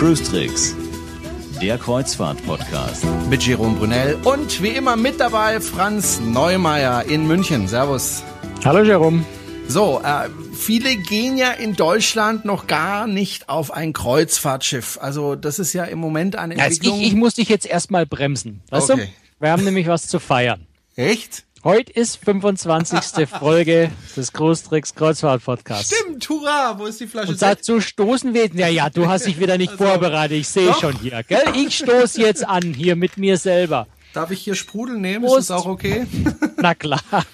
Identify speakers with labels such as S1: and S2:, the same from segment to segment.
S1: Cruise Tricks, der Kreuzfahrt-Podcast.
S2: Mit Jerome Brunel und wie immer mit dabei Franz Neumeier in München. Servus.
S3: Hallo Jerome.
S2: So, äh, viele gehen ja in Deutschland noch gar nicht auf ein Kreuzfahrtschiff. Also das ist ja im Moment eine Entwicklung.
S3: Also ich, ich muss dich jetzt erstmal bremsen. Weißt
S2: Okay.
S3: du? Wir haben nämlich was zu feiern.
S2: Echt?
S3: Heute ist 25. Folge des Großtricks Kreuzfahrt Podcast.
S2: Stimmt, hurra, wo ist die Flasche
S3: Und dazu stoßen wir, ja, ja, du hast dich wieder nicht vorbereitet, ich sehe schon hier, gell? Ich stoße jetzt an, hier mit mir selber.
S2: Darf ich hier Sprudel nehmen?
S3: Prost.
S2: Ist das auch okay?
S3: Na klar.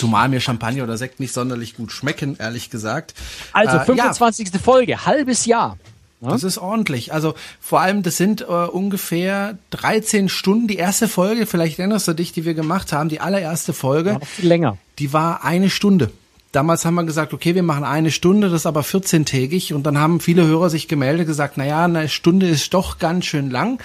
S2: Zumal mir Champagner oder Sekt nicht sonderlich gut schmecken, ehrlich gesagt.
S3: Also,
S2: Äh,
S3: 25. Folge, halbes Jahr.
S2: Das ist ordentlich. Also vor allem, das sind äh, ungefähr 13 Stunden. Die erste Folge, vielleicht erinnerst du dich, die wir gemacht haben, die allererste Folge,
S3: Noch viel länger.
S2: die war eine Stunde. Damals haben wir gesagt, okay, wir machen eine Stunde, das ist aber 14-tägig. Und dann haben viele Hörer sich gemeldet, gesagt, na ja, eine Stunde ist doch ganz schön lang.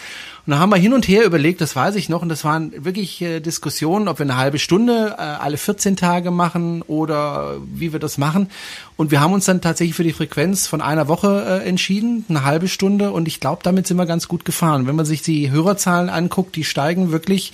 S2: Und dann haben wir hin und her überlegt, das weiß ich noch, und das waren wirklich äh, Diskussionen, ob wir eine halbe Stunde äh, alle 14 Tage machen oder wie wir das machen. Und wir haben uns dann tatsächlich für die Frequenz von einer Woche äh, entschieden, eine halbe Stunde. Und ich glaube, damit sind wir ganz gut gefahren. Wenn man sich die Hörerzahlen anguckt, die steigen wirklich,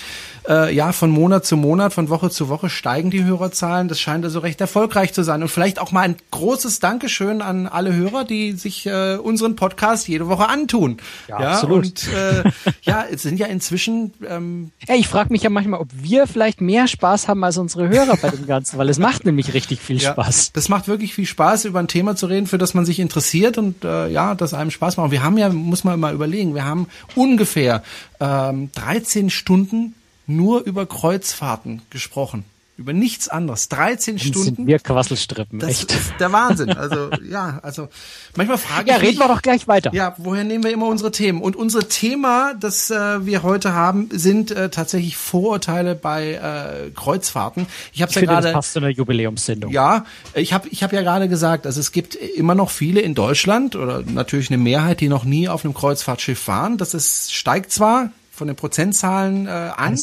S2: äh, ja, von Monat zu Monat, von Woche zu Woche steigen die Hörerzahlen. Das scheint also recht erfolgreich zu sein. Und vielleicht auch mal ein großes Dankeschön an alle Hörer, die sich äh, unseren Podcast jede Woche antun.
S3: Ja, absolut.
S2: Und äh, ja, es sind ja inzwischen ähm,
S3: Ey, ich frage mich ja manchmal, ob wir vielleicht mehr Spaß haben als unsere Hörer bei dem Ganzen, weil es macht nämlich richtig viel
S2: Ja,
S3: Spaß.
S2: Das macht wirklich viel Spaß, über ein Thema zu reden, für das man sich interessiert und äh, ja, das einem Spaß macht. Und wir haben ja, muss man mal überlegen, wir haben ungefähr ähm, 13 Stunden nur über Kreuzfahrten gesprochen. Über nichts anderes. 13
S3: Das sind
S2: Stunden.
S3: wir Quasselstrippen,
S2: Das
S3: echt.
S2: ist der Wahnsinn. Also ja, also manchmal frage
S3: Ja,
S2: ich
S3: reden
S2: mich,
S3: wir doch gleich weiter.
S2: ja, woher nehmen wir immer unsere Themen? Und unser Thema, das äh, wir heute haben, sind äh, tatsächlich Vorurteile bei äh, Kreuzfahrten. Ich habe ja
S3: finde, das
S2: gerade
S3: passt zu einer Jubiläumssendung.
S2: ja, ich habe ich hab ja gerade gesagt, also es gibt immer noch viele in Deutschland oder natürlich eine Mehrheit, die noch nie auf einem Kreuzfahrtschiff waren. Das ist, steigt zwar von den Prozentzahlen äh, an.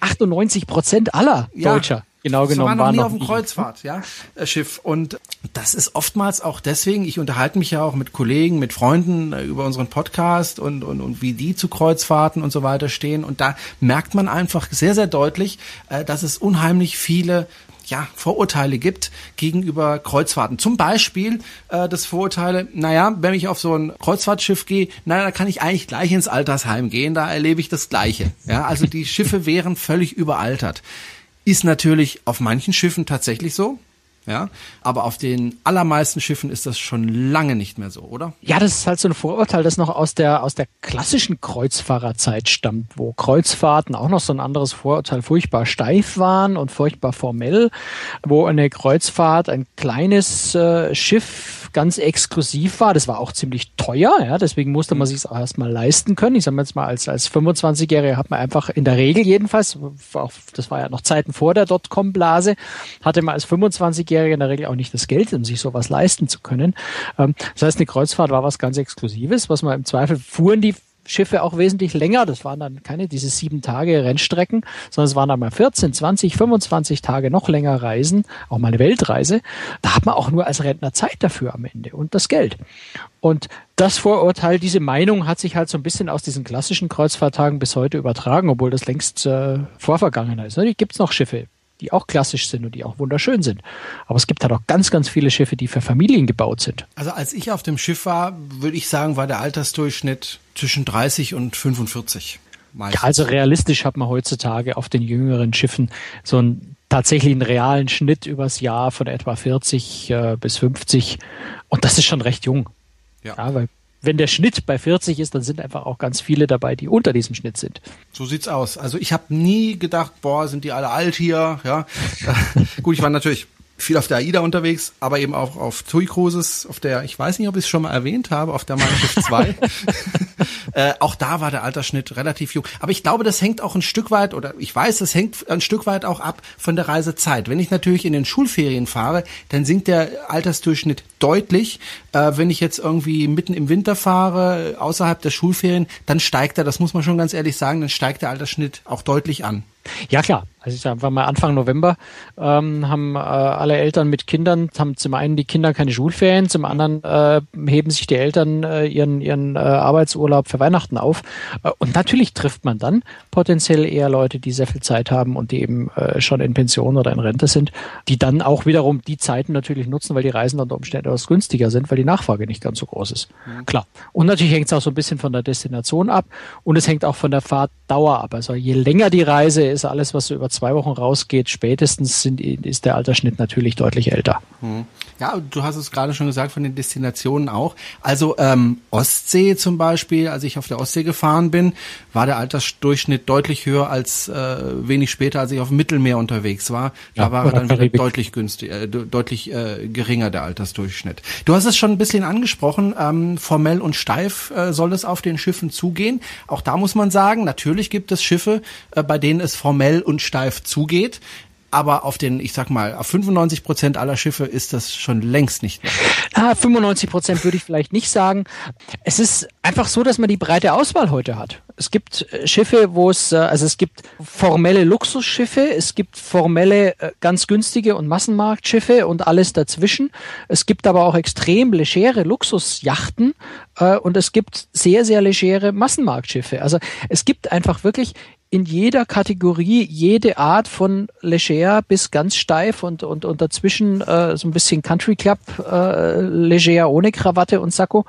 S3: 98 Prozent aller
S2: Ja.
S3: Deutscher, genau genommen,
S2: noch
S3: waren
S2: nie
S3: noch
S2: auf dem. Kreuzfahrt, ja, äh, Schiff. Und das ist oftmals auch deswegen, ich unterhalte mich ja auch mit Kollegen, mit Freunden äh, über unseren Podcast und, und, und wie die zu Kreuzfahrten und so weiter stehen. Und da merkt man einfach sehr, sehr deutlich, äh, dass es unheimlich viele ja, Vorurteile gibt gegenüber Kreuzfahrten. Zum Beispiel äh, das Vorurteile, naja, wenn ich auf so ein Kreuzfahrtschiff gehe, naja, da kann ich eigentlich gleich ins Altersheim gehen, da erlebe ich das Gleiche. Ja, also die Schiffe wären völlig überaltert. Ist natürlich auf manchen Schiffen tatsächlich so, ja, aber auf den allermeisten Schiffen ist das schon lange nicht mehr so, oder?
S3: Ja, das ist halt so ein Vorurteil, das noch aus der, aus der klassischen Kreuzfahrerzeit stammt, wo Kreuzfahrten auch noch so ein anderes Vorurteil furchtbar steif waren und furchtbar formell, wo eine Kreuzfahrt ein kleines äh, Schiff ganz exklusiv war. Das war auch ziemlich teuer, ja, deswegen musste man sich auch erstmal leisten können. Ich sage mal jetzt mal, als, als 25-Jähriger hat man einfach in der Regel jedenfalls, auch, das war ja noch Zeiten vor der Dotcom-Blase, hatte man als 25-Jähriger in der Regel auch nicht das Geld, um sich sowas leisten zu können. Ähm, das heißt, eine Kreuzfahrt war was ganz Exklusives, was man im Zweifel fuhren die Schiffe auch wesentlich länger. Das waren dann keine diese sieben Tage Rennstrecken, sondern es waren dann mal 14, 20, 25 Tage noch länger Reisen, auch mal eine Weltreise. Da hat man auch nur als Rentner Zeit dafür am Ende und das Geld. Und das Vorurteil, diese Meinung hat sich halt so ein bisschen aus diesen klassischen Kreuzfahrttagen bis heute übertragen, obwohl das längst äh, vorvergangen ist. Ne? Die gibt's noch Schiffe, die auch klassisch sind und die auch wunderschön sind. Aber es gibt halt auch ganz, ganz viele Schiffe, die für Familien gebaut sind.
S2: Also als ich auf dem Schiff war, würde ich sagen, war der Altersdurchschnitt zwischen 30 und 45. Meistens.
S3: Ja, also realistisch hat man heutzutage auf den jüngeren Schiffen so einen tatsächlich einen realen Schnitt übers Jahr von etwa 40 äh, bis 50. Und das ist schon recht jung.
S2: Ja.
S3: Ja, weil wenn der Schnitt bei 40 ist, dann sind einfach auch ganz viele dabei, die unter diesem Schnitt sind.
S2: So sieht's aus. Also ich habe nie gedacht, boah, sind die alle alt hier, ja. Gut, ich war natürlich viel auf der AIDA unterwegs, aber eben auch auf TUI Cruises, auf der, ich weiß nicht, ob ich es schon mal erwähnt habe, auf der Mein Schiff 2. äh, auch da war der Altersschnitt relativ jung. Aber ich glaube, das hängt auch ein Stück weit, oder ich weiß, das hängt ein Stück weit auch ab von der Reisezeit. Wenn ich natürlich in den Schulferien fahre, dann sinkt der Altersdurchschnitt deutlich. Äh, wenn ich jetzt irgendwie mitten im Winter fahre, außerhalb der Schulferien, dann steigt er, das muss man schon ganz ehrlich sagen, dann steigt der Altersschnitt auch deutlich an.
S3: Ja klar, also ich sage mal Anfang November ähm, haben äh, alle Eltern mit Kindern, haben zum einen die Kinder keine Schulferien, zum anderen äh, heben sich die Eltern äh, ihren, ihren äh, Arbeitsurlaub für Weihnachten auf. Äh, und natürlich trifft man dann potenziell eher Leute, die sehr viel Zeit haben und die eben äh, schon in Pension oder in Rente sind, die dann auch wiederum die Zeiten natürlich nutzen, weil die Reisen unter Umständen etwas günstiger sind, weil die Nachfrage nicht ganz so groß ist. Mhm. Klar. Und natürlich hängt es auch so ein bisschen von der Destination ab und es hängt auch von der Fahrtdauer ab. Also je länger die Reise ist, alles, was so über zwei Wochen rausgeht, spätestens sind, ist der Altersschnitt natürlich deutlich älter.
S2: Mhm. Ja, du hast es gerade schon gesagt von den Destinationen auch. Also ähm, Ostsee zum Beispiel, als ich auf der Ostsee gefahren bin, war der Altersdurchschnitt deutlich höher als äh, wenig später, als ich auf dem Mittelmeer unterwegs war. Da ja, war er dann wieder deutlich günstig, äh, deutlich äh, geringer der Altersdurchschnitt. Du hast es schon ein bisschen angesprochen, ähm, formell und steif äh, soll es auf den Schiffen zugehen. Auch da muss man sagen, natürlich gibt es Schiffe, äh, bei denen es formell und steif zugeht aber auf den, ich sag mal, auf 95 Prozent aller Schiffe ist das schon längst nicht mehr.
S3: Ah, 95 Prozent würde ich vielleicht nicht sagen. Es ist einfach so, dass man die breite Auswahl heute hat. Es gibt äh, Schiffe, wo es, äh, also es gibt formelle Luxusschiffe, es gibt formelle, äh, ganz günstige und Massenmarktschiffe und alles dazwischen. Es gibt aber auch extrem legere Luxusjachten und es gibt sehr, sehr legere Massenmarktschiffe. Also es gibt einfach wirklich in jeder Kategorie jede Art von leger bis ganz steif und, und, und dazwischen äh, so ein bisschen Country Club äh, leger ohne Krawatte und Sakko.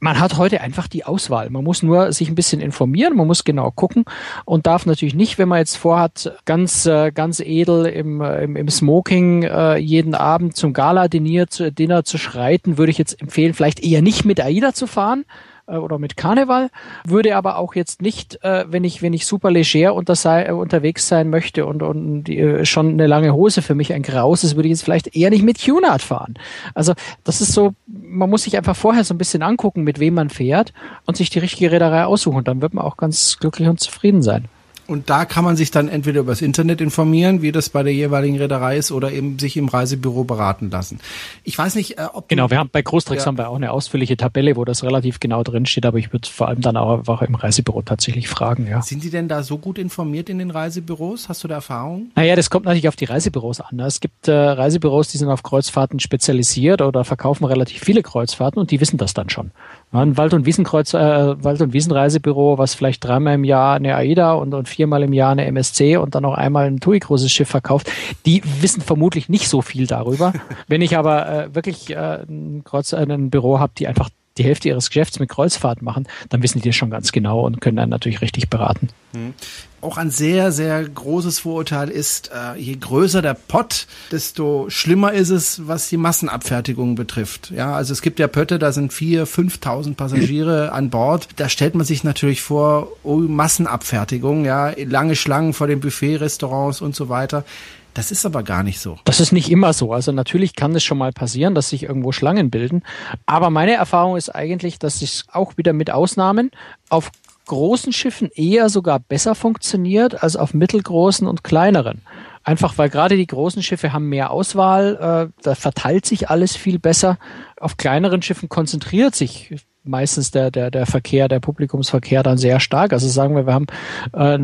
S3: Man hat heute einfach die Auswahl. Man muss nur sich ein bisschen informieren, man muss genau gucken und darf natürlich nicht, wenn man jetzt vorhat, ganz, äh, ganz edel im, äh, im, im Smoking äh, jeden Abend zum Gala-Dinner zu, Dinner zu schreiten, würde ich jetzt empfehlen, vielleicht eher nicht mit AIDA zu fahren, äh, oder mit Karneval, würde aber auch jetzt nicht, äh, wenn ich wenn ich super leger unter sei, äh, unterwegs sein möchte und und die, äh, schon eine lange Hose für mich ein Graus ist, würde ich jetzt vielleicht eher nicht mit Cunard fahren. Also das ist so, man muss sich einfach vorher so ein bisschen angucken, mit wem man fährt und sich die richtige Reederei aussuchen. Dann wird man auch ganz glücklich und zufrieden sein.
S2: Und da kann man sich dann entweder übers Internet informieren, wie das bei der jeweiligen Reederei ist, oder eben sich im Reisebüro beraten lassen. Ich weiß nicht,
S3: äh, ob genau. Wir haben bei Großtrex ja. haben wir auch eine ausführliche Tabelle, wo das relativ genau drin steht. Aber ich würde vor allem dann auch einfach im Reisebüro tatsächlich fragen. Ja.
S2: Sind die denn da so gut informiert in den Reisebüros? Hast du da Erfahrung?
S3: Naja, das kommt natürlich auf die Reisebüros an. Ne? Es gibt äh, Reisebüros, die sind auf Kreuzfahrten spezialisiert oder verkaufen relativ viele Kreuzfahrten und die wissen das dann schon. Ein Wald- und Wiesenkreuz, äh, Wald- und Wiesenreisebüro, was vielleicht dreimal im Jahr eine AIDA und, und viermal im Jahr eine MSC und dann noch einmal ein TUI großes Schiff verkauft, die wissen vermutlich nicht so viel darüber. Wenn ich aber äh, wirklich äh, ein, äh, ein Büro habe, die einfach die Hälfte ihres Geschäfts mit Kreuzfahrt machen, dann wissen die das schon ganz genau und können dann natürlich richtig beraten.
S2: Hm. Auch ein sehr, sehr großes Vorurteil ist, äh, je größer der Pott, desto schlimmer ist es, was die Massenabfertigung betrifft. Ja, also es gibt ja Pötte, da sind vier, fünftausend Passagiere an Bord. Da stellt man sich natürlich vor, oh, Massenabfertigung, ja, lange Schlangen vor den Buffet-Restaurants und so weiter. Das ist aber gar nicht so.
S3: Das ist nicht immer so. Also natürlich kann es schon mal passieren, dass sich irgendwo Schlangen bilden. Aber meine Erfahrung ist eigentlich, dass es auch wieder mit Ausnahmen auf großen Schiffen eher sogar besser funktioniert als auf mittelgroßen und kleineren. Einfach weil gerade die großen Schiffe haben mehr Auswahl, äh, da verteilt sich alles viel besser. Auf kleineren Schiffen konzentriert sich meistens der, der, der Verkehr, der Publikumsverkehr dann sehr stark. Also sagen wir, wir haben äh,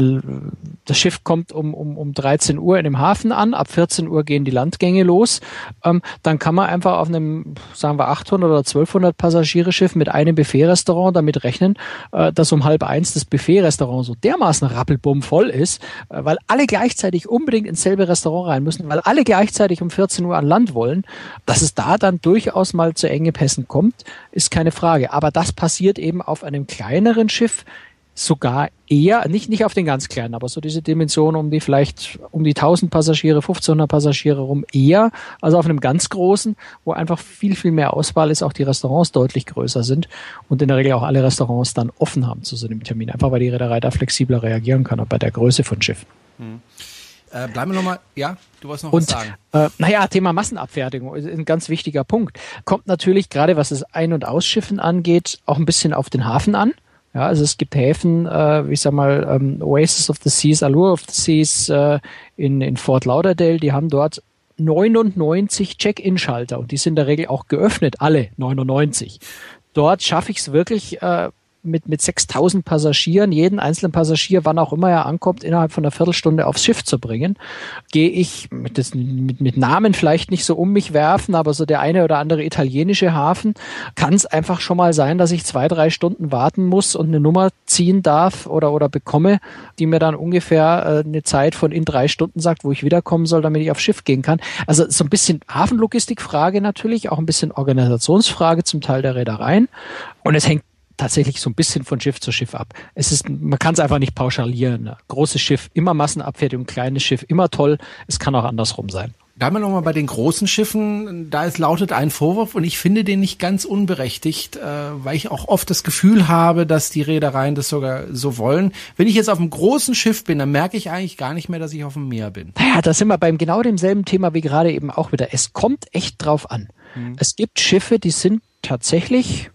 S3: das Schiff kommt um, um, um 13 Uhr in dem Hafen an, ab 14 Uhr gehen die Landgänge los. Ähm, dann kann man einfach auf einem, sagen wir 800 oder 1200 Passagiere-Schiff mit einem Buffet-Restaurant damit rechnen, äh, dass um halb eins das Buffet-Restaurant so dermaßen rappelbumm voll ist, äh, weil alle gleichzeitig unbedingt ins selbe Restaurant rein müssen, weil alle gleichzeitig um 14 Uhr an Land wollen, dass es da dann durchaus mal zu enge Pässen kommt, ist keine Frage. Aber aber das passiert eben auf einem kleineren Schiff sogar eher, nicht, nicht auf den ganz kleinen, aber so diese Dimension um die vielleicht um die 1000 Passagiere, 1500 Passagiere rum eher, also auf einem ganz großen, wo einfach viel, viel mehr Auswahl ist, auch die Restaurants deutlich größer sind und in der Regel auch alle Restaurants dann offen haben zu so einem Termin, einfach weil die Reederei da flexibler reagieren kann, auch bei der Größe von Schiffen. Hm.
S2: Äh, bleiben wir nochmal, ja, du wolltest noch
S3: und, was sagen. Äh, naja, Thema Massenabfertigung ist ein ganz wichtiger Punkt. Kommt natürlich, gerade was das Ein- und Ausschiffen angeht, auch ein bisschen auf den Hafen an. Ja, also es gibt Häfen, äh, ich sag mal, ähm, Oasis of the Seas, Allure of the Seas äh, in, in Fort Lauderdale, die haben dort 99 Check-in-Schalter und die sind in der Regel auch geöffnet, alle 99. Dort schaffe ich es wirklich, äh, mit, mit 6000 Passagieren, jeden einzelnen Passagier, wann auch immer er ankommt, innerhalb von einer Viertelstunde aufs Schiff zu bringen, gehe ich mit, das, mit, mit Namen vielleicht nicht so um mich werfen, aber so der eine oder andere italienische Hafen kann es einfach schon mal sein, dass ich zwei, drei Stunden warten muss und eine Nummer ziehen darf oder, oder bekomme, die mir dann ungefähr äh, eine Zeit von in drei Stunden sagt, wo ich wiederkommen soll, damit ich aufs Schiff gehen kann. Also so ein bisschen Hafenlogistikfrage natürlich, auch ein bisschen Organisationsfrage zum Teil der Reedereien. Und es hängt tatsächlich so ein bisschen von Schiff zu Schiff ab. Es ist, man kann es einfach nicht pauschalieren. Großes Schiff, immer Massenabfertigung, kleines Schiff, immer toll. Es kann auch andersrum sein.
S2: Bleiben wir nochmal bei den großen Schiffen. Da ist, lautet ein Vorwurf und ich finde den nicht ganz unberechtigt, äh, weil ich auch oft das Gefühl habe, dass die Reedereien das sogar so wollen. Wenn ich jetzt auf einem großen Schiff bin, dann merke ich eigentlich gar nicht mehr, dass ich auf dem Meer bin.
S3: Naja, da sind wir beim genau demselben Thema wie gerade eben auch wieder. Es kommt echt drauf an. Hm. Es gibt Schiffe, die sind tatsächlich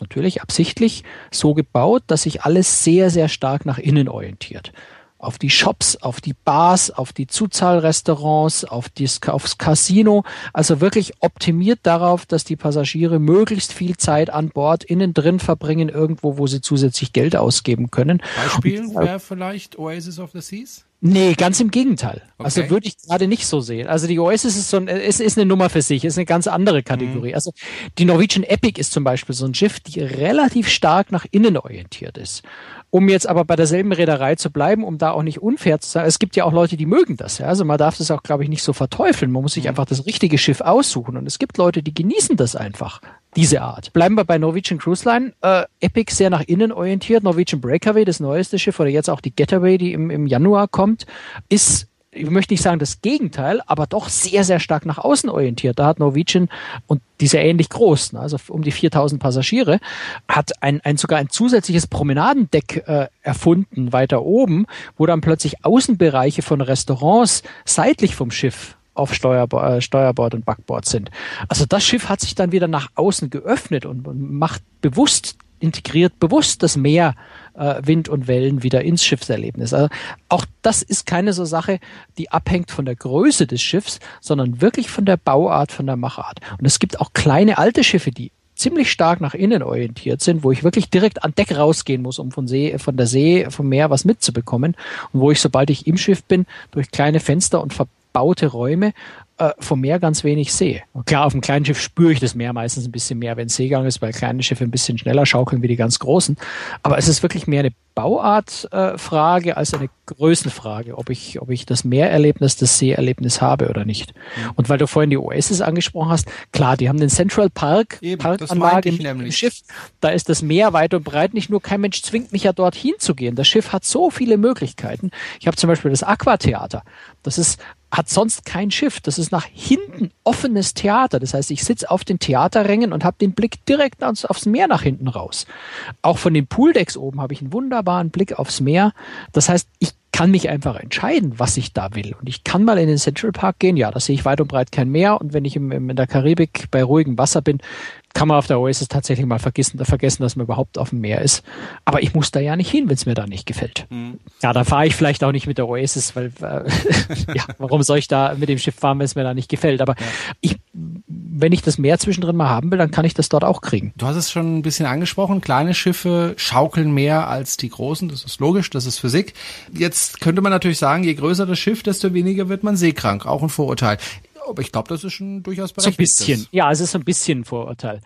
S3: natürlich absichtlich so gebaut, dass sich alles sehr, sehr stark nach innen orientiert. Auf die Shops, auf die Bars, auf die Zuzahlrestaurants, auf das, aufs Casino. Also wirklich optimiert darauf, dass die Passagiere möglichst viel Zeit an Bord innen drin verbringen, irgendwo, wo sie zusätzlich Geld ausgeben können.
S2: Beispiel wäre vielleicht Oasis of the Seas?
S3: Nee, ganz im Gegenteil. Also okay. Also würde ich gerade nicht so sehen. Also die Oasis ist so ein, ist, ist eine Nummer für sich, ist eine ganz andere Kategorie. Mhm. Also die Norwegian Epic ist zum Beispiel so ein Schiff, die relativ stark nach innen orientiert ist. Um jetzt aber bei derselben Reederei zu bleiben, um da auch nicht unfair zu sein, es gibt ja auch Leute, die mögen das. Ja? Also man darf das auch, glaube ich, nicht so verteufeln. Man muss sich mhm. einfach das richtige Schiff aussuchen. Und es gibt Leute, die genießen das einfach diese Art. Bleiben wir bei Norwegian Cruise Line. Äh, Epic sehr nach innen orientiert. Norwegian Breakaway, das neueste Schiff, oder jetzt auch die Getaway, die im, im Januar kommt, ist ich möchte nicht sagen das Gegenteil, aber doch sehr, sehr stark nach außen orientiert. Da hat Norwegian, und die ist ja ähnlich groß, also um die 4000 Passagiere, hat ein, ein sogar ein zusätzliches Promenadendeck äh, erfunden, weiter oben, wo dann plötzlich Außenbereiche von Restaurants seitlich vom Schiff auf Steuerbord, äh, Steuerbord und Backbord sind. Also das Schiff hat sich dann wieder nach außen geöffnet und, macht bewusst, integriert bewusst das Meer, äh, Wind und Wellen wieder ins Schiffserlebnis. Also auch das ist keine so Sache, die abhängt von der Größe des Schiffs, sondern wirklich von der Bauart, von der Machart. Und es gibt auch kleine alte Schiffe, die ziemlich stark nach innen orientiert sind, wo ich wirklich direkt an Deck rausgehen muss, um von See, von der See, vom Meer was mitzubekommen und wo ich, sobald ich im Schiff bin, durch kleine Fenster und verbaute Räume äh, vom Meer ganz wenig sehe. Und klar, auf dem kleinen Schiff spüre ich das Meer meistens ein bisschen mehr, wenn Seegang ist, weil kleine Schiffe ein bisschen schneller schaukeln wie die ganz großen. Aber es ist wirklich mehr eine Bauartfrage äh, als eine Größenfrage, ob ich, ob ich das Meererlebnis, das Seeerlebnis habe oder nicht. Und weil du vorhin die Oasis angesprochen hast, klar, die haben den Central Park, Eben, Parkanlage im Schiff. Da ist das Meer weit und breit. Nicht nur kein Mensch zwingt mich ja dorthin zu gehen. Das Schiff hat so viele Möglichkeiten. Ich habe zum Beispiel das Aquatheater. Das ist hat sonst kein Schiff. Das ist nach hinten offenes Theater. Das heißt, ich sitze auf den Theaterrängen und habe den Blick direkt aufs, aufs Meer nach hinten raus. Auch von den Pooldecks oben habe ich einen wunderbaren Blick aufs Meer. Das heißt, ich kann mich einfach entscheiden, was ich da will. Und ich kann mal in den Central Park gehen, ja, da sehe ich weit und breit kein Meer. Und wenn ich im, im, in der Karibik bei ruhigem Wasser bin, kann man auf der Oasis tatsächlich mal vergessen, vergessen, dass man überhaupt auf dem Meer ist. Aber ich muss da ja nicht hin, wenn es mir da nicht gefällt. Mhm. Ja, da fahre ich vielleicht auch nicht mit der Oasis, weil äh, ja, warum soll ich da mit dem Schiff fahren, wenn es mir da nicht gefällt? Aber ja. ich, wenn ich das Meer zwischendrin mal haben will, dann kann ich das dort auch kriegen.
S2: Du hast es schon ein bisschen angesprochen. Kleine Schiffe schaukeln mehr als die großen. Das ist logisch, das ist Physik. Jetzt könnte man natürlich sagen, je größer das Schiff, desto weniger wird man seekrank. Auch ein Vorurteil aber ich glaube, das ist schon durchaus berechtigt.
S3: So ein bisschen, ja, es ist so ein bisschen ein Vorurteil.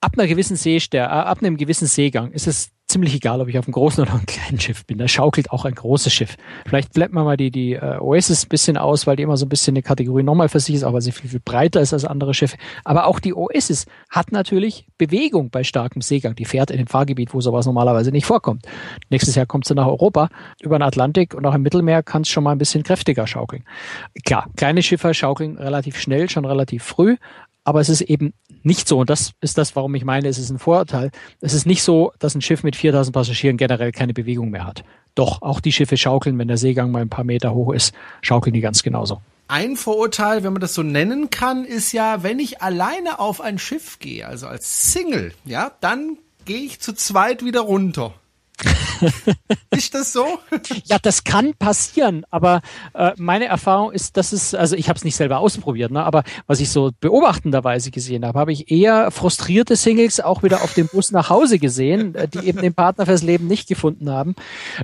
S3: Ab einer gewissen Seestär, äh, ab einem gewissen Seegang ist es ziemlich egal, ob ich auf einem großen oder einem kleinen Schiff bin. Da schaukelt auch ein großes Schiff. Vielleicht bleibt man mal die, die äh, Oasis ein bisschen aus, weil die immer so ein bisschen eine Kategorie nochmal für sich ist, auch weil sie viel, viel breiter ist als andere Schiffe. Aber auch die Oasis hat natürlich Bewegung bei starkem Seegang. Die fährt in dem Fahrgebiet, wo sowas normalerweise nicht vorkommt. Nächstes Jahr kommt sie nach Europa über den Atlantik und auch im Mittelmeer kann es schon mal ein bisschen kräftiger schaukeln. Klar, kleine Schiffe schaukeln relativ schnell, schon relativ früh, aber es ist eben nicht so, und das ist das, warum ich meine, es ist ein Vorurteil. Es ist nicht so, dass ein Schiff mit 4000 Passagieren generell keine Bewegung mehr hat. Doch, auch die Schiffe schaukeln, wenn der Seegang mal ein paar Meter hoch ist, schaukeln die ganz genauso.
S2: Ein Vorurteil, wenn man das so nennen kann, ist ja, wenn ich alleine auf ein Schiff gehe, also als Single, ja, dann gehe ich zu zweit wieder runter. ist das so?
S3: Ja, das kann passieren, aber äh, meine Erfahrung ist, dass es, also ich habe es nicht selber ausprobiert, ne, aber was ich so beobachtenderweise gesehen habe, habe ich eher frustrierte Singles auch wieder auf dem Bus nach Hause gesehen, äh, die eben den Partner fürs Leben nicht gefunden haben.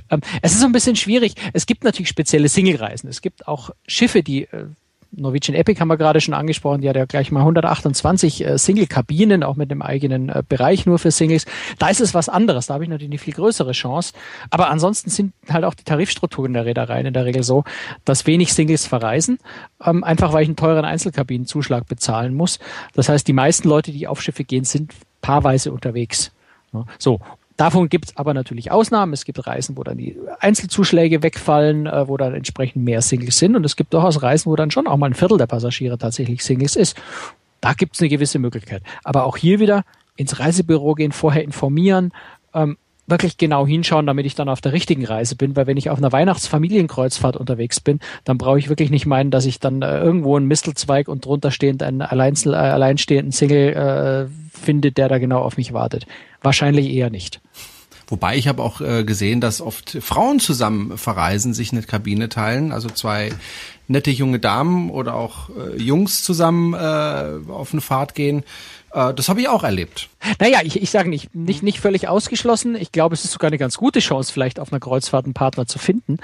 S3: Ähm, es ist so ein bisschen schwierig. Es gibt natürlich spezielle Single-Reisen. Es gibt auch Schiffe, die äh, Norwegian Epic haben wir gerade schon angesprochen, die hat ja gleich mal 128 äh, Single-Kabinen, auch mit einem eigenen äh, Bereich nur für Singles. Da ist es was anderes, da habe ich natürlich eine viel größere Chance. Aber ansonsten sind halt auch die Tarifstrukturen der Reedereien in der Regel so, dass wenig Singles verreisen, ähm, einfach weil ich einen teuren Einzelkabinenzuschlag bezahlen muss. Das heißt, die meisten Leute, die auf Schiffe gehen, sind paarweise unterwegs. So, Davon gibt es aber natürlich Ausnahmen. Es gibt Reisen, wo dann die Einzelzuschläge wegfallen, äh, wo dann entsprechend mehr Singles sind. Und es gibt durchaus Reisen, wo dann schon auch mal ein Viertel der Passagiere tatsächlich Singles ist. Da gibt es eine gewisse Möglichkeit. Aber auch hier wieder ins Reisebüro gehen, vorher informieren, ähm, wirklich genau hinschauen, damit ich dann auf der richtigen Reise bin, weil wenn ich auf einer Weihnachtsfamilienkreuzfahrt unterwegs bin, dann brauche ich wirklich nicht meinen, dass ich dann äh, irgendwo einen Mistelzweig und drunter stehend einen Alleinzel, äh, alleinstehenden Single äh, finde, der da genau auf mich wartet. Wahrscheinlich eher nicht.
S2: Wobei ich habe auch äh, gesehen, dass oft Frauen zusammen verreisen, sich eine Kabine teilen, also zwei nette junge Damen oder auch äh, Jungs zusammen äh, auf eine Fahrt gehen. Äh, das habe ich auch erlebt.
S3: Naja, ich, ich sage nicht, nicht, nicht völlig ausgeschlossen. Ich glaube, es ist sogar eine ganz gute Chance, vielleicht auf einer Kreuzfahrt einen Partner zu finden.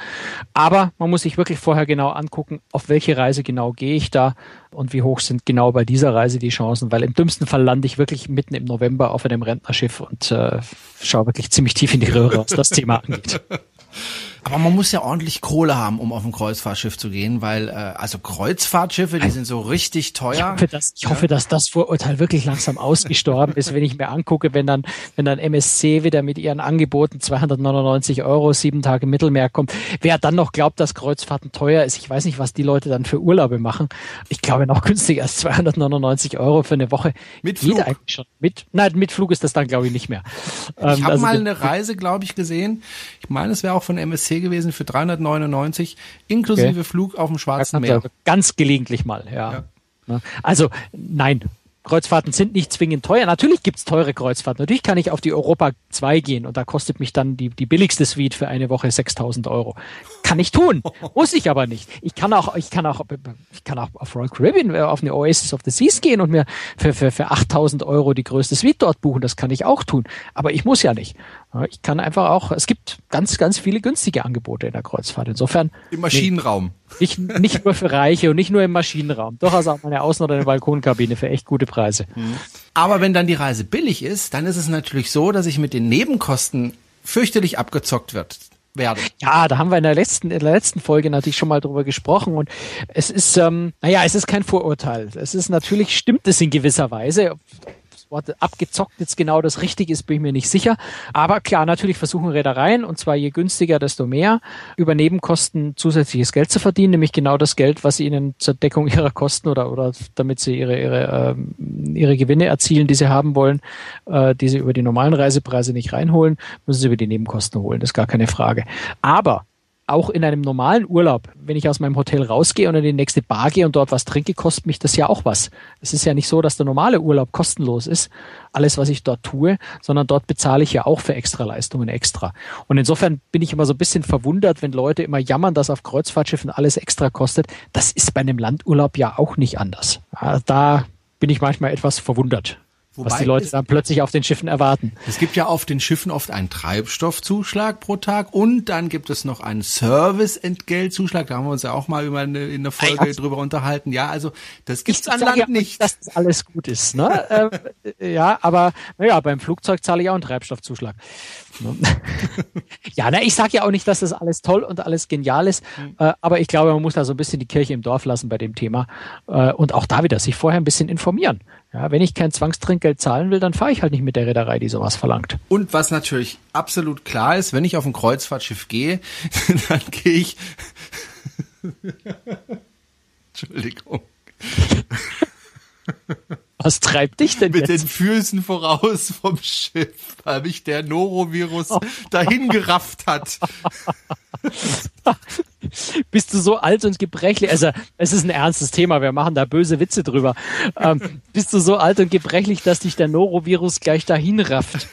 S3: Aber man muss sich wirklich vorher genau angucken, auf welche Reise genau gehe ich da und wie hoch sind genau bei dieser Reise die Chancen. Weil im dümmsten Fall lande ich wirklich mitten im November auf einem Rentnerschiff und äh, schaue wirklich ziemlich tief in die Röhre, was das Thema angeht.
S2: Aber man muss ja ordentlich Kohle haben, um auf ein Kreuzfahrtschiff zu gehen, weil äh, also Kreuzfahrtschiffe, die sind so richtig teuer. Ich
S3: hoffe, dass, ich hoffe, dass das Vorurteil wirklich langsam ausgestorben ist, wenn ich mir angucke, wenn dann, wenn dann MSC wieder mit ihren Angeboten 299 Euro sieben Tage Mittelmeer kommt. Wer dann noch glaubt, dass Kreuzfahrten teuer ist, ich weiß nicht, was die Leute dann für Urlaube machen. Ich glaube noch günstiger als 299 Euro für eine Woche.
S2: Mit Flug?
S3: eigentlich schon. Mit, nein, mit Flug ist das dann glaube ich nicht mehr.
S2: Ich ähm, habe also mal eine Reise, glaube ich, gesehen. Ich meine, es wäre auch von MSC gewesen für 399 inklusive okay. Flug auf dem Schwarzen Meer.
S3: Ganz gelegentlich mal, ja. ja. Also nein, Kreuzfahrten sind nicht zwingend teuer. Natürlich gibt's teure Kreuzfahrten. Natürlich kann ich auf die Europa 2 gehen und da kostet mich dann die, die billigste Suite für eine Woche 6000 Euro. Kann ich tun. Muss ich aber nicht. Ich kann auch, ich kann auch, ich kann auch auf Royal Caribbean äh, auf eine Oasis of the Seas gehen und mir für, für, für 8000 Euro die größte Suite dort buchen. Das kann ich auch tun. Aber ich muss ja nicht. Ich kann einfach auch, es gibt ganz, ganz viele günstige Angebote in der Kreuzfahrt. Insofern.
S2: Im Maschinenraum.
S3: Nicht, nicht nur für Reiche und nicht nur im Maschinenraum. Durchaus auch meine Außen- oder eine Balkonkabine für echt gute Preise. Mhm.
S2: Aber wenn dann die Reise billig ist, dann ist es natürlich so, dass ich mit den Nebenkosten fürchterlich abgezockt wird. Werde.
S3: Ja, da haben wir in der letzten, in der letzten Folge natürlich schon mal drüber gesprochen und es ist, ähm, naja, es ist kein Vorurteil. Es ist natürlich, stimmt es in gewisser Weise. Wort abgezockt jetzt genau das Richtige ist, bin ich mir nicht sicher. Aber klar, natürlich versuchen Reedereien, und zwar je günstiger, desto mehr, über Nebenkosten zusätzliches Geld zu verdienen, nämlich genau das Geld, was sie ihnen zur Deckung ihrer Kosten oder, oder damit sie ihre, ihre, äh, ihre Gewinne erzielen, die sie haben wollen, äh, die sie über die normalen Reisepreise nicht reinholen, müssen sie über die Nebenkosten holen. Das ist gar keine Frage. Aber auch in einem normalen Urlaub, wenn ich aus meinem Hotel rausgehe und in die nächste Bar gehe und dort was trinke, kostet mich das ja auch was. Es ist ja nicht so, dass der normale Urlaub kostenlos ist, alles, was ich dort tue, sondern dort bezahle ich ja auch für Extraleistungen extra. Und insofern bin ich immer so ein bisschen verwundert, wenn Leute immer jammern, dass auf Kreuzfahrtschiffen alles extra kostet. Das ist bei einem Landurlaub ja auch nicht anders. Da bin ich manchmal etwas verwundert. Wobei was die Leute dann plötzlich auf den Schiffen erwarten.
S2: Es gibt ja auf den Schiffen oft einen Treibstoffzuschlag pro Tag und dann gibt es noch einen Serviceentgeltzuschlag. Da haben wir uns ja auch mal über eine, in der Folge ja. drüber unterhalten. Ja, also das gibt's ich an Land ja nicht.
S3: Dass das alles gut ist. Ne? ähm, ja, aber naja, beim Flugzeug zahle ich auch einen Treibstoffzuschlag. Ne? ja, na, ich sage ja auch nicht, dass das alles toll und alles genial ist, mhm. äh, aber ich glaube, man muss da so ein bisschen die Kirche im Dorf lassen bei dem Thema äh, und auch da wieder sich vorher ein bisschen informieren. Ja, wenn ich kein Zwangstrinkgeld zahlen will, dann fahre ich halt nicht mit der Reederei, die sowas verlangt.
S2: Und was natürlich absolut klar ist, wenn ich auf ein Kreuzfahrtschiff gehe, dann gehe ich. Entschuldigung.
S3: Was treibt dich denn
S2: Mit
S3: jetzt?
S2: den Füßen voraus vom Schiff, weil mich der Norovirus dahin gerafft hat.
S3: bist du so alt und gebrechlich? Also es ist ein ernstes Thema, wir machen da böse Witze drüber. Ähm, bist du so alt und gebrechlich, dass dich der Norovirus gleich dahin rafft?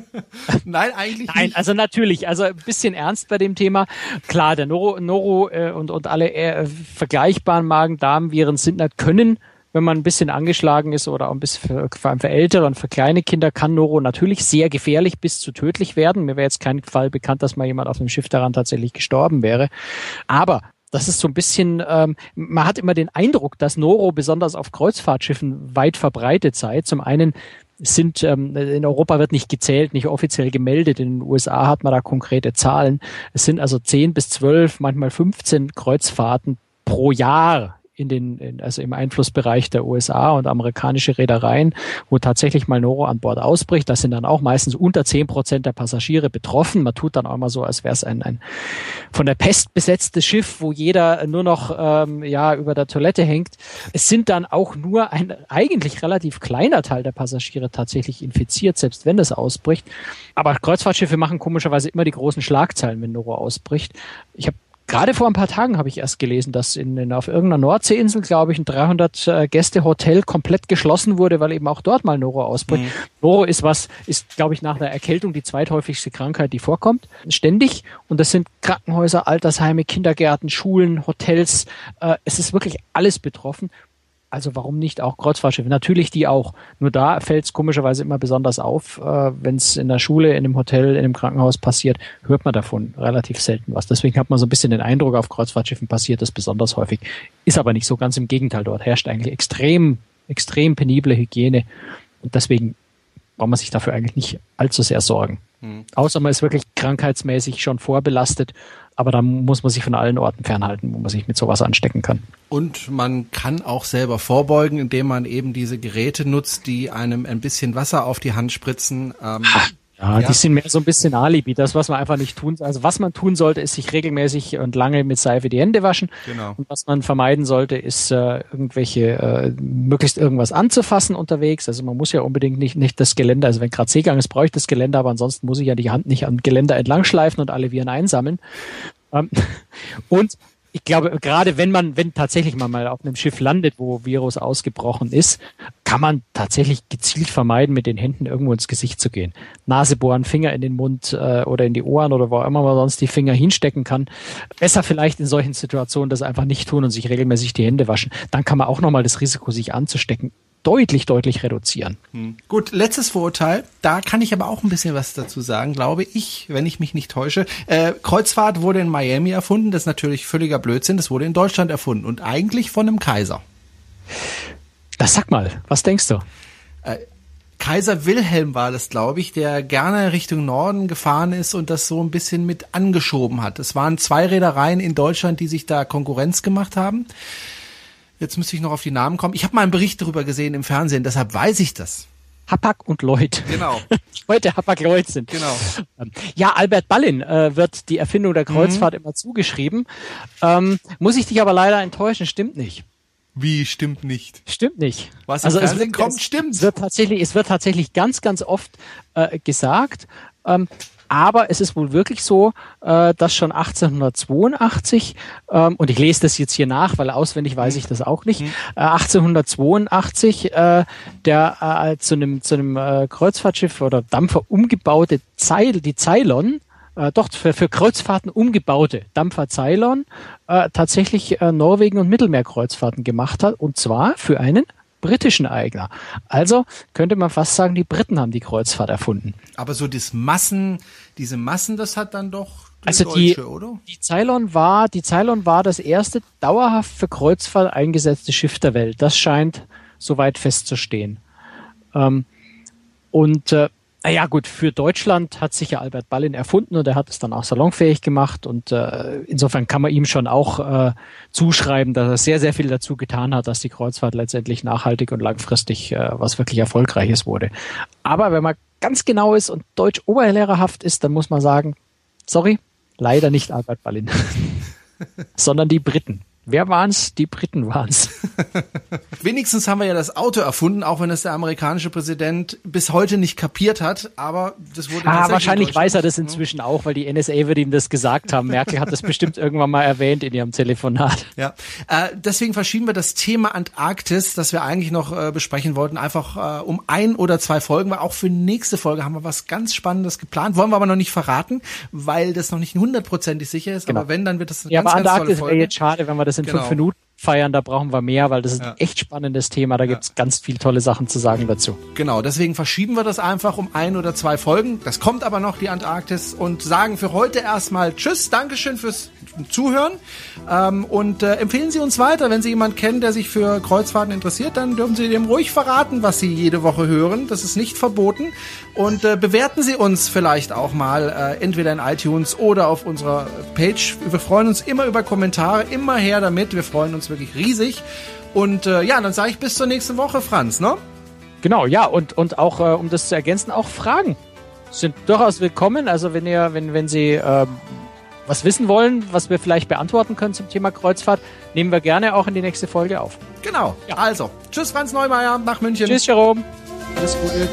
S2: Nein, eigentlich
S3: Nein,
S2: nicht.
S3: also natürlich, also ein bisschen ernst bei dem Thema. Klar, der Noro, Noro äh, und, und alle äh, vergleichbaren Magen-Darm-Viren sind können wenn man ein bisschen angeschlagen ist oder auch ein bisschen für, vor allem für ältere und für kleine Kinder kann Noro natürlich sehr gefährlich bis zu tödlich werden. Mir wäre jetzt kein Fall bekannt, dass mal jemand auf dem Schiff daran tatsächlich gestorben wäre. Aber das ist so ein bisschen, ähm, man hat immer den Eindruck, dass Noro besonders auf Kreuzfahrtschiffen weit verbreitet sei. Zum einen sind ähm, in Europa wird nicht gezählt, nicht offiziell gemeldet. In den USA hat man da konkrete Zahlen. Es sind also 10 bis 12, manchmal 15 Kreuzfahrten pro Jahr in den, in, also im Einflussbereich der USA und amerikanische Reedereien, wo tatsächlich mal Noro an Bord ausbricht. Da sind dann auch meistens unter zehn Prozent der Passagiere betroffen. Man tut dann auch immer so, als wäre es ein, ein von der Pest besetztes Schiff, wo jeder nur noch ähm, ja über der Toilette hängt. Es sind dann auch nur ein eigentlich relativ kleiner Teil der Passagiere tatsächlich infiziert, selbst wenn es ausbricht. Aber Kreuzfahrtschiffe machen komischerweise immer die großen Schlagzeilen, wenn Noro ausbricht. Ich habe Gerade vor ein paar Tagen habe ich erst gelesen, dass in, in auf irgendeiner Nordseeinsel, glaube ich, ein 300 äh, Gäste Hotel komplett geschlossen wurde, weil eben auch dort mal Noro ausbricht. Mhm. Noro ist was, ist glaube ich nach der Erkältung die zweithäufigste Krankheit, die vorkommt, ständig. Und das sind Krankenhäuser, Altersheime, Kindergärten, Schulen, Hotels. Äh, es ist wirklich alles betroffen. Also warum nicht auch Kreuzfahrtschiffe? Natürlich die auch. Nur da fällt es komischerweise immer besonders auf. Äh, Wenn es in der Schule, in einem Hotel, in einem Krankenhaus passiert, hört man davon relativ selten was. Deswegen hat man so ein bisschen den Eindruck, auf Kreuzfahrtschiffen passiert das besonders häufig. Ist aber nicht so ganz im Gegenteil. Dort herrscht eigentlich extrem, extrem penible Hygiene. Und deswegen braucht man sich dafür eigentlich nicht allzu sehr sorgen. Mhm. Außer man ist wirklich krankheitsmäßig schon vorbelastet aber da muss man sich von allen Orten fernhalten, wo man sich mit sowas anstecken kann.
S2: Und man kann auch selber vorbeugen, indem man eben diese Geräte nutzt, die einem ein bisschen Wasser auf die Hand spritzen. Ähm,
S3: ja, ja, die sind mehr so ein bisschen Alibi. Das, was man einfach nicht tun, also was man tun sollte, ist sich regelmäßig und lange mit Seife die Hände waschen. Genau. Und was man vermeiden sollte, ist äh, irgendwelche, äh, möglichst irgendwas anzufassen unterwegs. Also man muss ja unbedingt nicht, nicht das Geländer, also wenn gerade Seegang ist, brauche ich das Geländer, aber ansonsten muss ich ja die Hand nicht am Geländer entlang schleifen und alle Viren einsammeln. Ähm, und ich glaube, gerade wenn man, wenn tatsächlich man mal auf einem Schiff landet, wo Virus ausgebrochen ist, kann man tatsächlich gezielt vermeiden, mit den Händen irgendwo ins Gesicht zu gehen. Nase bohren, Finger in den Mund äh, oder in die Ohren oder wo immer man sonst die Finger hinstecken kann. Besser vielleicht in solchen Situationen das einfach nicht tun und sich regelmäßig die Hände waschen. Dann kann man auch nochmal das Risiko, sich anzustecken, deutlich, deutlich reduzieren.
S2: Hm. Gut, letztes Vorurteil. Da kann ich aber auch ein bisschen was dazu sagen, glaube ich, wenn ich mich nicht täusche. Äh, Kreuzfahrt wurde in Miami erfunden. Das ist natürlich völliger Blödsinn. Das wurde in Deutschland erfunden und eigentlich von einem Kaiser.
S3: Das sag mal, was denkst du?
S2: Äh, Kaiser Wilhelm war das, glaube ich, der gerne Richtung Norden gefahren ist und das so ein bisschen mit angeschoben hat. Es waren zwei Reedereien in Deutschland, die sich da Konkurrenz gemacht haben. Jetzt müsste ich noch auf die Namen kommen. Ich habe mal einen Bericht darüber gesehen im Fernsehen, deshalb weiß ich das.
S3: Hapag und Lloyd.
S2: Genau.
S3: Heute Hapag Lloyd sind.
S2: Genau.
S3: Ähm, ja, Albert Ballin äh, wird die Erfindung der Kreuzfahrt mhm. immer zugeschrieben. Ähm, muss ich dich aber leider enttäuschen, stimmt nicht.
S2: Wie stimmt nicht?
S3: Stimmt nicht.
S2: Was also es wird, kommt, stimmt.
S3: Es wird tatsächlich, es wird tatsächlich ganz, ganz oft äh, gesagt. Ähm, aber es ist wohl wirklich so, äh, dass schon 1882, ähm, und ich lese das jetzt hier nach, weil auswendig weiß ich das auch nicht, mhm. äh, 1882 äh, der äh, zu einem, zu einem äh, Kreuzfahrtschiff oder Dampfer umgebaute Zeil, die Ceylon, äh, doch für, für Kreuzfahrten umgebaute Dampfer Ceylon äh, tatsächlich äh, Norwegen und Mittelmeerkreuzfahrten gemacht hat, und zwar für einen britischen Eigner. Also könnte man fast sagen, die Briten haben die Kreuzfahrt erfunden.
S2: Aber so das Massen, diese Massen, das hat dann doch
S3: die also Deutsche, die, oder? Die Ceylon war, die Ceylon war das erste dauerhaft für Kreuzfahrt eingesetzte Schiff der Welt. Das scheint soweit festzustehen. Ähm, und äh, naja, gut, für Deutschland hat sich ja Albert Ballin erfunden und er hat es dann auch salonfähig gemacht und äh, insofern kann man ihm schon auch äh, zuschreiben, dass er sehr, sehr viel dazu getan hat, dass die Kreuzfahrt letztendlich nachhaltig und langfristig äh, was wirklich Erfolgreiches wurde. Aber wenn man ganz genau ist und deutsch oberlehrerhaft ist, dann muss man sagen, sorry, leider nicht Albert Ballin, sondern die Briten. Wer waren's? Die Briten waren's.
S2: Wenigstens haben wir ja das Auto erfunden, auch wenn es der amerikanische Präsident bis heute nicht kapiert hat. Aber das wurde
S3: ah, wahrscheinlich weiß er das inzwischen auch, weil die NSA wird ihm das gesagt haben. Merkel hat das bestimmt irgendwann mal erwähnt in ihrem Telefonat.
S2: Ja, äh, deswegen verschieben wir das Thema Antarktis, das wir eigentlich noch äh, besprechen wollten, einfach äh, um ein oder zwei Folgen. Weil auch für nächste Folge haben wir was ganz Spannendes geplant, wollen wir aber noch nicht verraten, weil das noch nicht hundertprozentig sicher ist. Genau. Aber wenn, dann wird das
S3: eine ja, ganz, aber Antarktis wäre jetzt schade, wenn wir das in genau. fünf Minuten feiern, da brauchen wir mehr, weil das ist ja. ein echt spannendes Thema. Da ja. gibt's ganz viel tolle Sachen zu sagen dazu.
S2: Genau, deswegen verschieben wir das einfach um ein oder zwei Folgen. Das kommt aber noch, die Antarktis, und sagen für heute erstmal Tschüss, Dankeschön fürs Zuhören. Ähm, und äh, empfehlen Sie uns weiter, wenn Sie jemanden kennen, der sich für Kreuzfahrten interessiert, dann dürfen Sie dem ruhig verraten, was Sie jede Woche hören. Das ist nicht verboten. Und äh, bewerten Sie uns vielleicht auch mal, äh, entweder in iTunes oder auf unserer Page. Wir freuen uns immer über Kommentare, immer her damit. Wir freuen uns wirklich riesig. Und äh, ja, dann sage ich bis zur nächsten Woche, Franz, ne?
S3: Genau, ja, und, und auch, äh, um das zu ergänzen, auch Fragen sind durchaus willkommen. Also wenn ihr, wenn, wenn Sie äh, was wissen wollen, was wir vielleicht beantworten können zum Thema Kreuzfahrt, nehmen wir gerne auch in die nächste Folge auf.
S2: Genau. Ja. Also, tschüss Franz Neumeier nach München.
S3: Tschüss Jerome. Alles Gute.